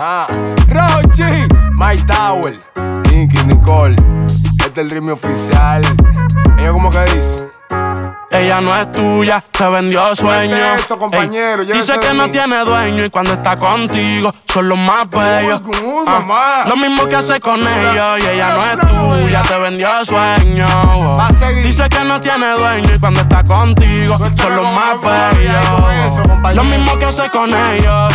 Ah, Rochi, My Tower, Nicky, Nicole. Este es el ritmo oficial. Ella como que dice. Ella no es tuya, te vendió sueño. Eso, compañero, dice que no tiene dueño y cuando está contigo son los más bellos. Ah, lo mismo que hace con ellos y ella no es tuya, te vendió sueño. Dice que no tiene dueño y cuando está contigo son los más bellos. Lo mismo que hace con ellos.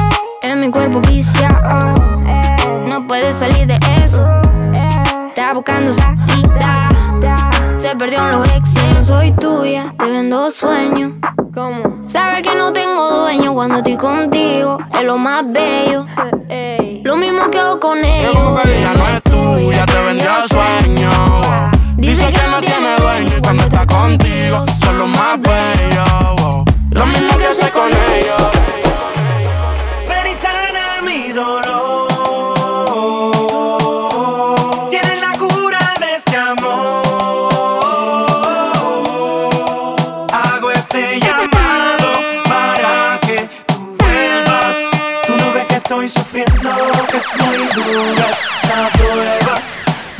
Mi cuerpo viciado, no puedes salir de eso. Está buscando salida. Se perdió en los exes. Soy tuya, te vendo sueños. ¿Cómo? Sabes que no tengo dueño cuando estoy contigo. Es lo más bello. Lo mismo que hago con ellos. Ella no es tuya, te vendió sueños. Dice que no tiene dueño y cuando está contigo son los más bellos. Lo mismo que hace con ellos.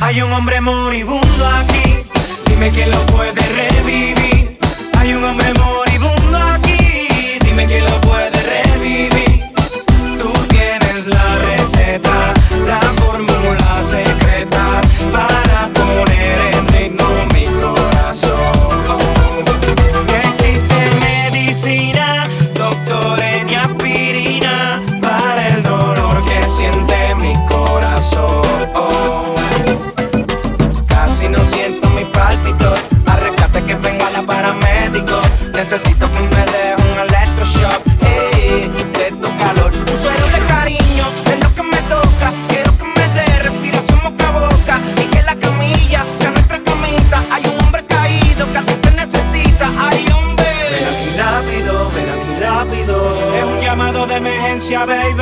Hay un hombre moribundo aquí, dime quién lo puede revivir. Hay un hombre moribundo baby.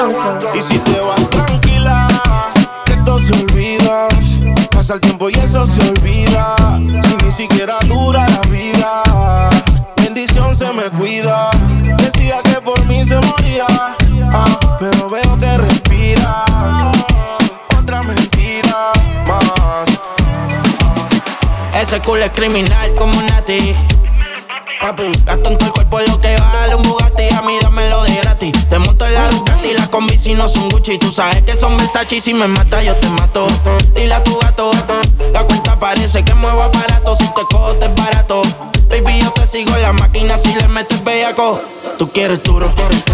Alonso. Y si te vas tranquila, que todo se olvida. Pasa el tiempo y eso se olvida. Si ni siquiera dura la vida, bendición se me cuida. Decía que por mí se moría, ah, pero veo que respiras. Otra mentira más. Ese culo es criminal como Nati. Gasto en todo el cuerpo lo que vale un Bugatti combi si no son Gucci. Tú sabes que son Versace. Y si me mata yo te mato. Dile a tu gato La cuenta parece que muevo aparato Si te cojo te es barato. Baby yo te sigo en la máquina si le metes bellaco. Tú quieres duro,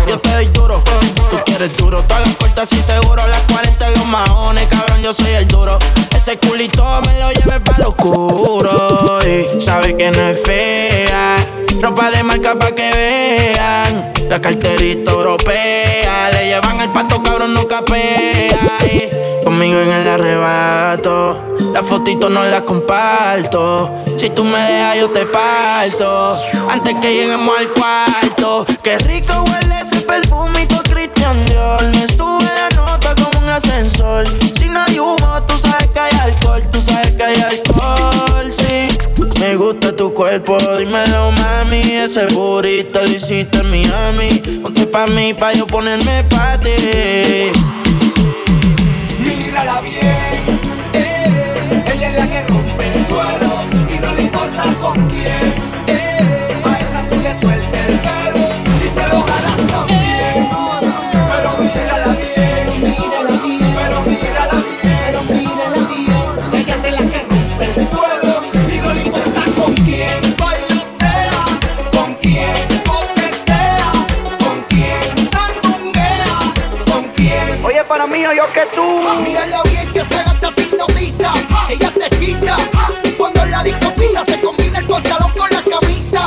yo te doy duro. Tú quieres duro, todas las puertas y seguro. Las 40 los maones, cabrón yo soy el duro. Ese culito me lo lleve para lo oscuro Y sabe que no es fea Ropa de marca pa' que vean. La carterita europea. Le llevan el pato, cabrón, no capea. Y conmigo en el arrebato. La fotito no la comparto. Si tú me dejas, yo te parto. Antes que lleguemos al cuarto. Qué rico huele ese perfumito Christian Dior. Me sube la nota como un ascensor. Si no hay humo, tú sabes que hay alcohol. Tú sabes que hay alcohol, sí. Me gusta tu cuerpo, dímelo mami. Ese burrito lo hiciste en Miami. Ponte pa' mí, pa' yo ponerme pa' ti. Mírala bien, eh, ella es la que rompe el suelo y no le importa con quién. Eh, Mí, yo que tú. Mírala bien que se gasta hipnotiza. Ella te hechiza. Cuando la disco pisa Se combina el pantalón con la camisa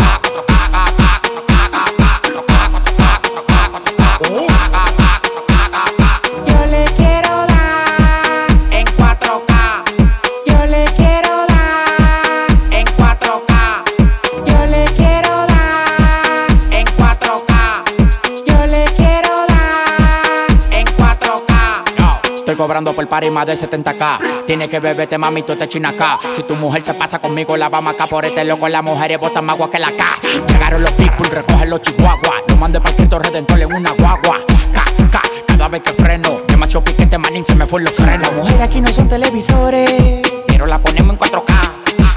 cobrando por party más de 70k. Tiene que beberte, mami, tú te acá. Si tu mujer se pasa conmigo, la vamos acá por este loco. Las mujeres botan más agua que la K. Llegaron los people, recogen los chihuahuas. No mande para Cristo Redentor en una guagua. K, K, cada vez que freno. Demasiado piquete, manín, se me fue los frenos. Las mujeres aquí no son televisores, Pero la ponemos en 4K.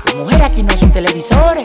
las mujeres aquí no son televisores.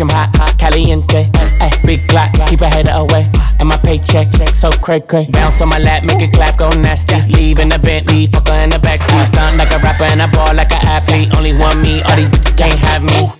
Bitch, I'm hot, hot, caliente. Hey, big Glock, keep a header away. And my paycheck, so cray cray. Bounce on my lap, make it clap, go nasty. Leave in the Bentley, fucker in the backseat. Stunt like a rapper and I ball like an athlete. Only one me, all these bitches can't have me.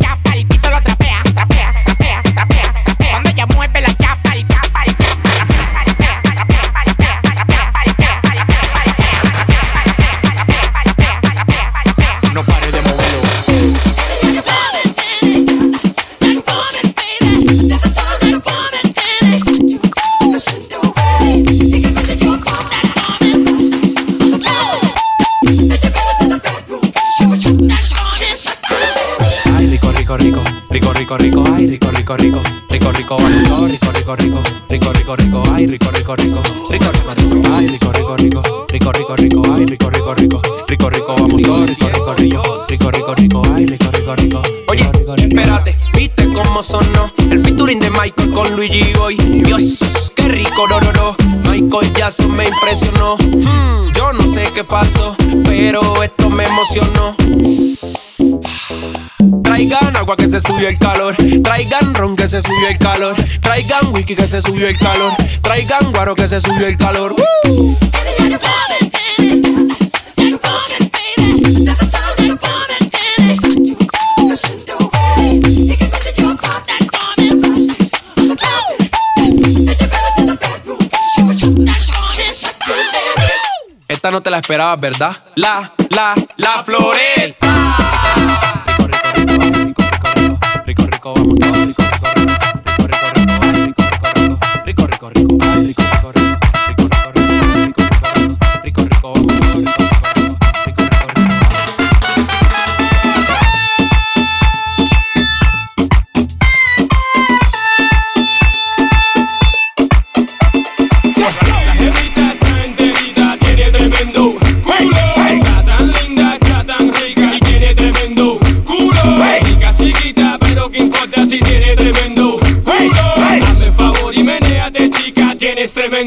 rico, rico, rico, ay, rico, rico, rico, rico, rico, todo, rico, rico, rico, rico, rico, rico, ay, rico, rico, rico, rico, rico, rico, ay, rico, rico, rico, rico, rico, rico, ay, rico, rico, rico, rico, rico, vamos rico, rico, rico, rico, rico, rico, ay, rico, rico, rico. Oye, espérate, ¿viste cómo sonó? El featuring de Michael con Luigi Boy. Dios, qué rico, no, no, no. Michael Jackson me impresionó. Hmm, yo no sé qué pasó, pero esto me emocionó. Traigan agua que se subió el calor. Traigan ron que se subió el calor. Traigan whisky que se subió el calor. Traigan guaro que se subió el calor. Esta no te la esperabas, ¿verdad? La, la, la Florel. disco, vamos.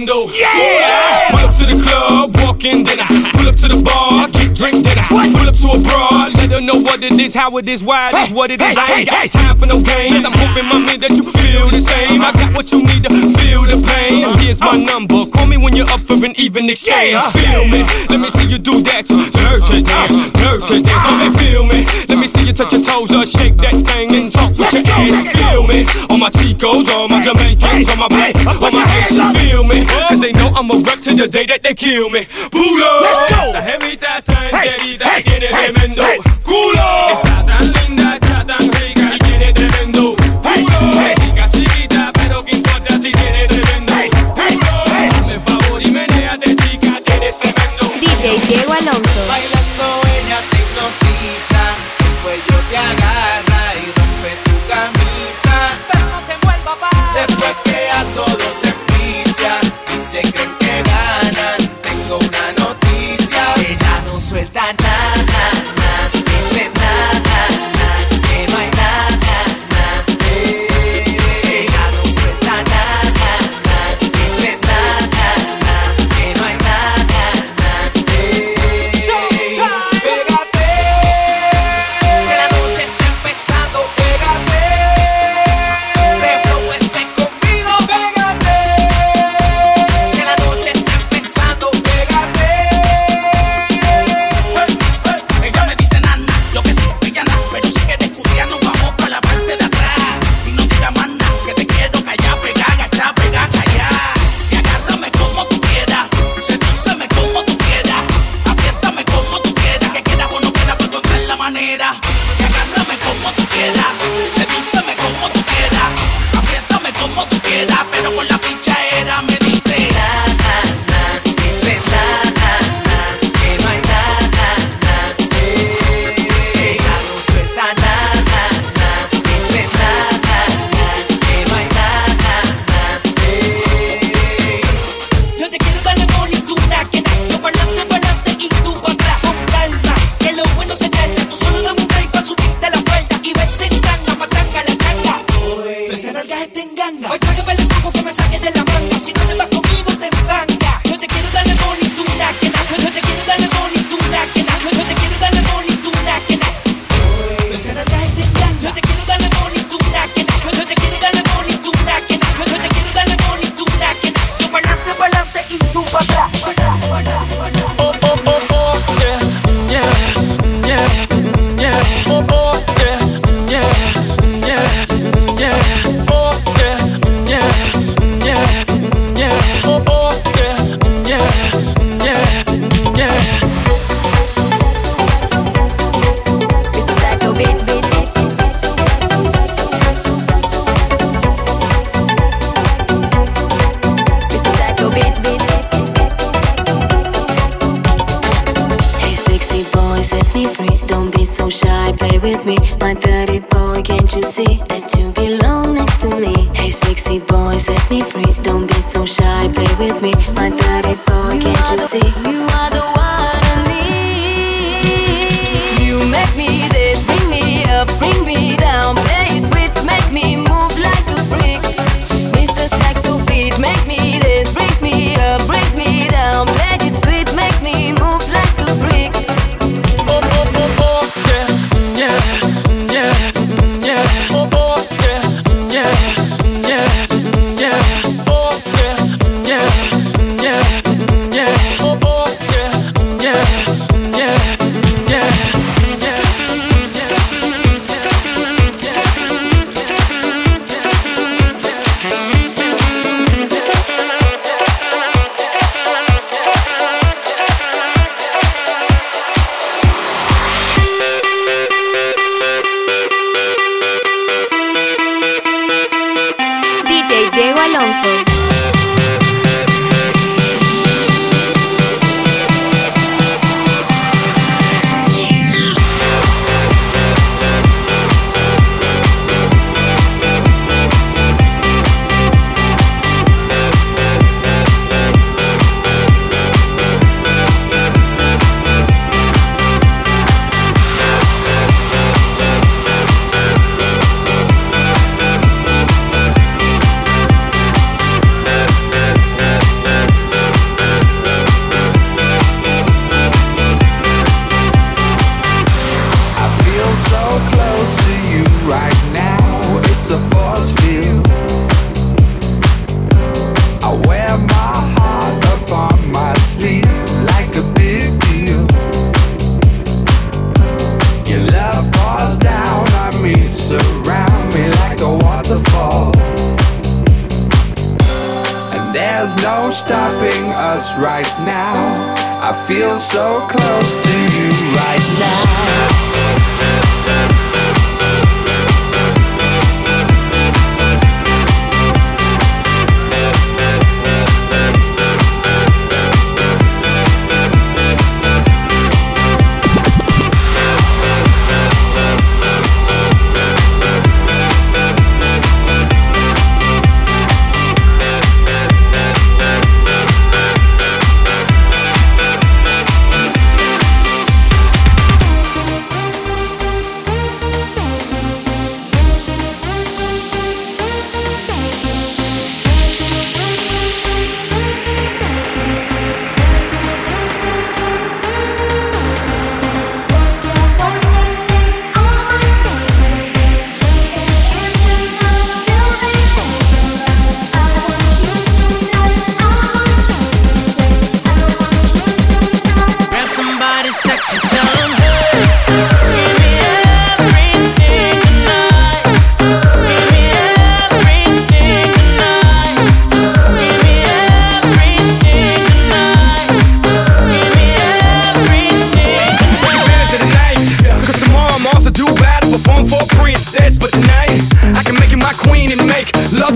Tremendo culo. Pull up to the club, walk in dinner. Pull up to the bar, get drinks dinner. Pull up to a broad, let her know what it is, how it is, why it is, what it is. I ain't got time for no games. I'm hoping, mommy, that you feel the same. I got what you need my oh. number. Call me when you're up for an even exchange. Feel me. Let me see you do that. Dirty dance, dirty dance. Mommy, feel me. Let me see you touch your toes or shake that thing and talk with your ass. Feel me. On my goes on. My Jamaicans on my black, all my Haitians feel me. Cause they know I'm a wreck to the day that they kill me. Pulo. Let's go. Esa jevita tan querida tiene tremendo culo. Está tan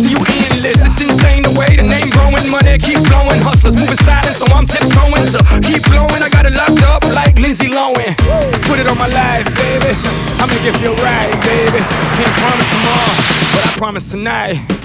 to you endless. It's insane the way the name growing, money keep flowing. Hustlers moving silent, so I'm tiptoeing. So keep blowing, I got it locked up like Lindsay Lohan. Put it on my life, baby. I'ma give you a ride, baby. Can't promise tomorrow, but I promise tonight.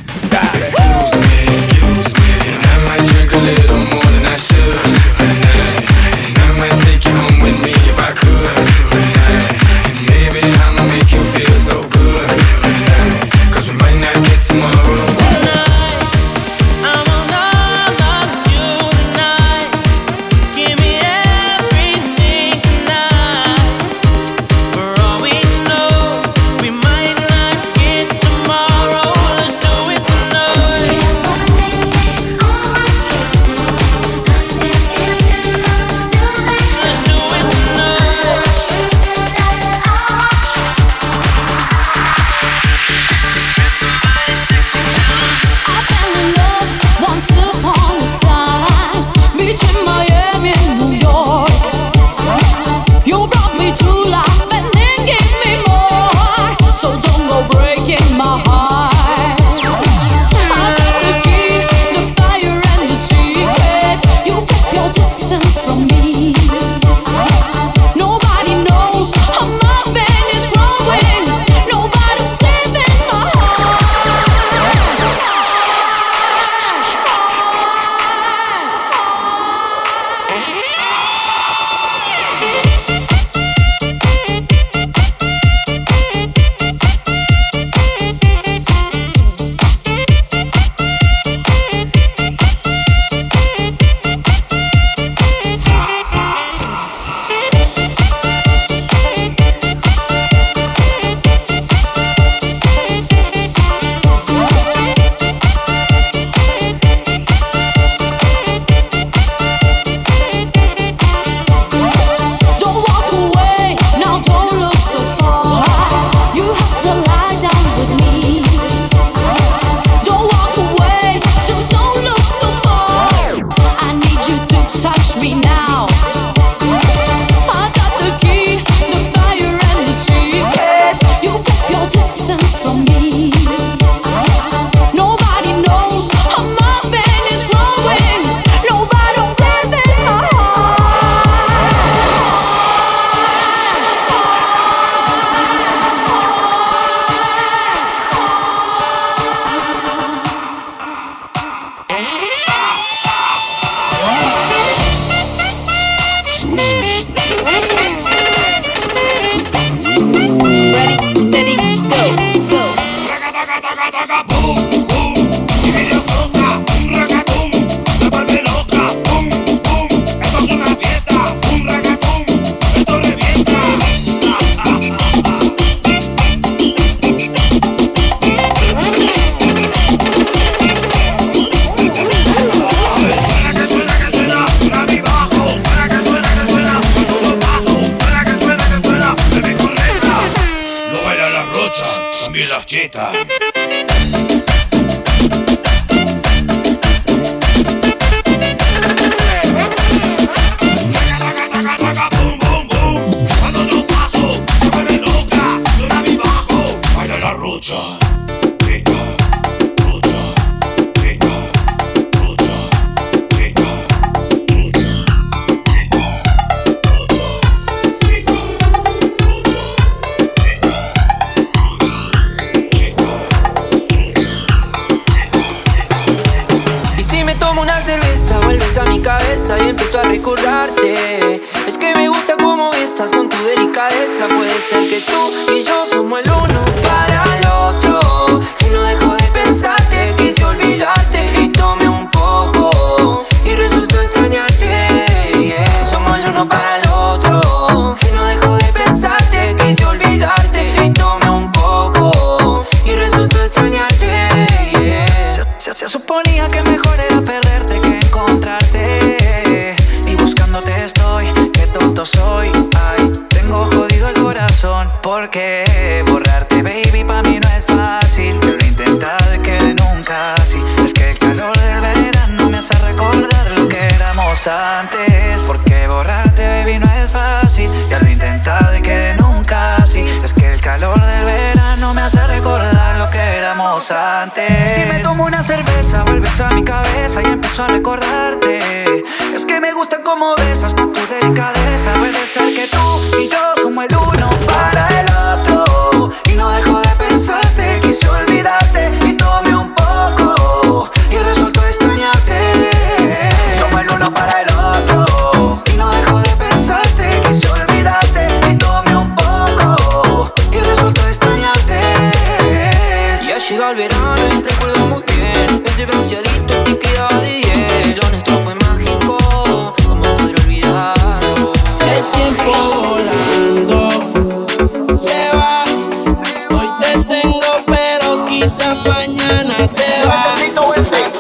antes. Porque borrarte, baby, no es fácil. Ya lo he intentado y que nunca así Es que el calor del verano me hace recordar lo que éramos antes. Si me tomo una cerveza, vuelves a mi cabeza y empiezo a recordarte. Es que me gusta cómo besas con tu delicadeza. Puede ser que tú y yo somos el uno para el otro. Y no dejo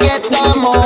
aquí estamos.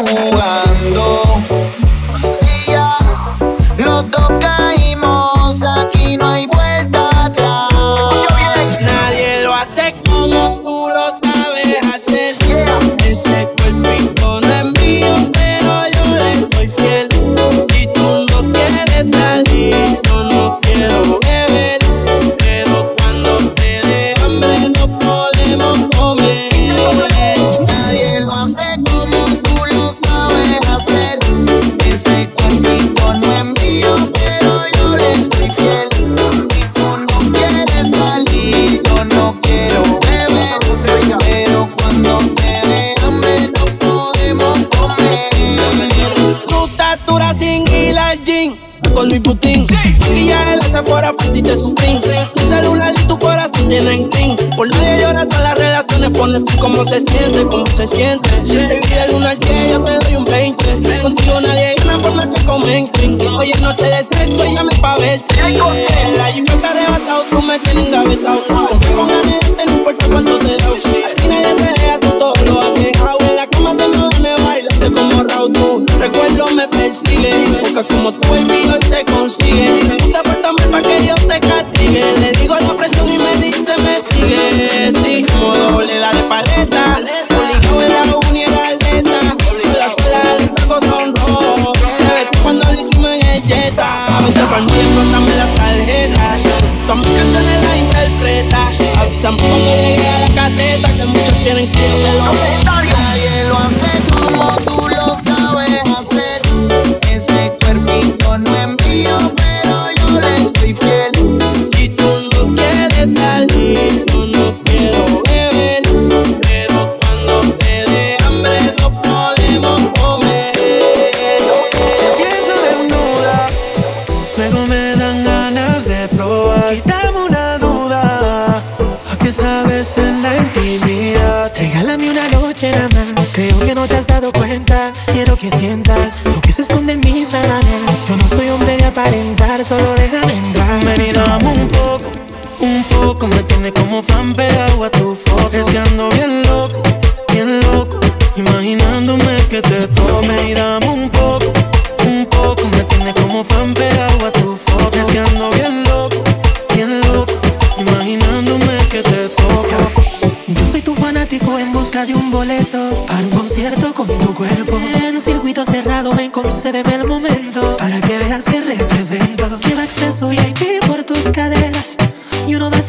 cómo se siente, cómo se siente. Te pide el 1 al 10, yo te doy un 20. Contigo nadie gana por más que comenten. Oye, no te desecho, llame pa' verte. La lluvia te arrebatado, tú me tienes engavetado. Confío con nadie, te no importa cuánto te da. A ti nadie te deja, tú todo lo has dejado. En la cama tú no me bailaste como Raúl, tú. Recuerdo me persigue, porque como tú el mío se consigue. tiene que la caseta que muchos tienen que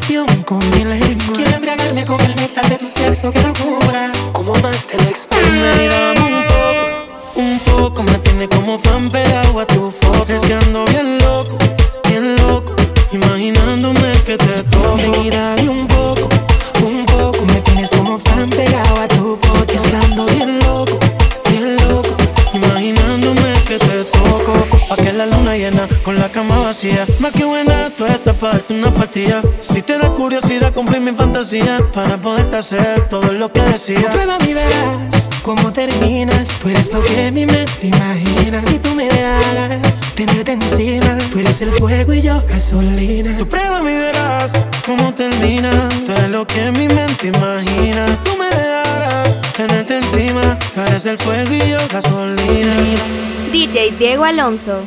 pasión con mi lengua. Quiero embriagarme con el néctar de tu sexo que locura. Como más te lo expresaré. un poco, un poco. Me tiene como fan pegado a tu foto. Es que ando bien loco, bien loco. Imaginándome que te toco. Ven y un poco, un poco. Me tienes como fan pegado a tu foto. Es ando bien loco. llena con la cama vacía. Más que buena, tú estás para darte una partida. Si te da curiosidad, cumplí mi fantasía para poderte hacer todo lo que decía. Prueba mi verás cómo terminas. Tú eres lo que mi mente imagina. Si tú me dejaras tenerte encima, tú eres el fuego y yo gasolina. Tú prueba mi verás cómo terminas. Tú eres lo que mi mente imagina. Si tú me dejaras tenerte encima, tú eres el fuego y yo gasolina. DJ Diego Alonso.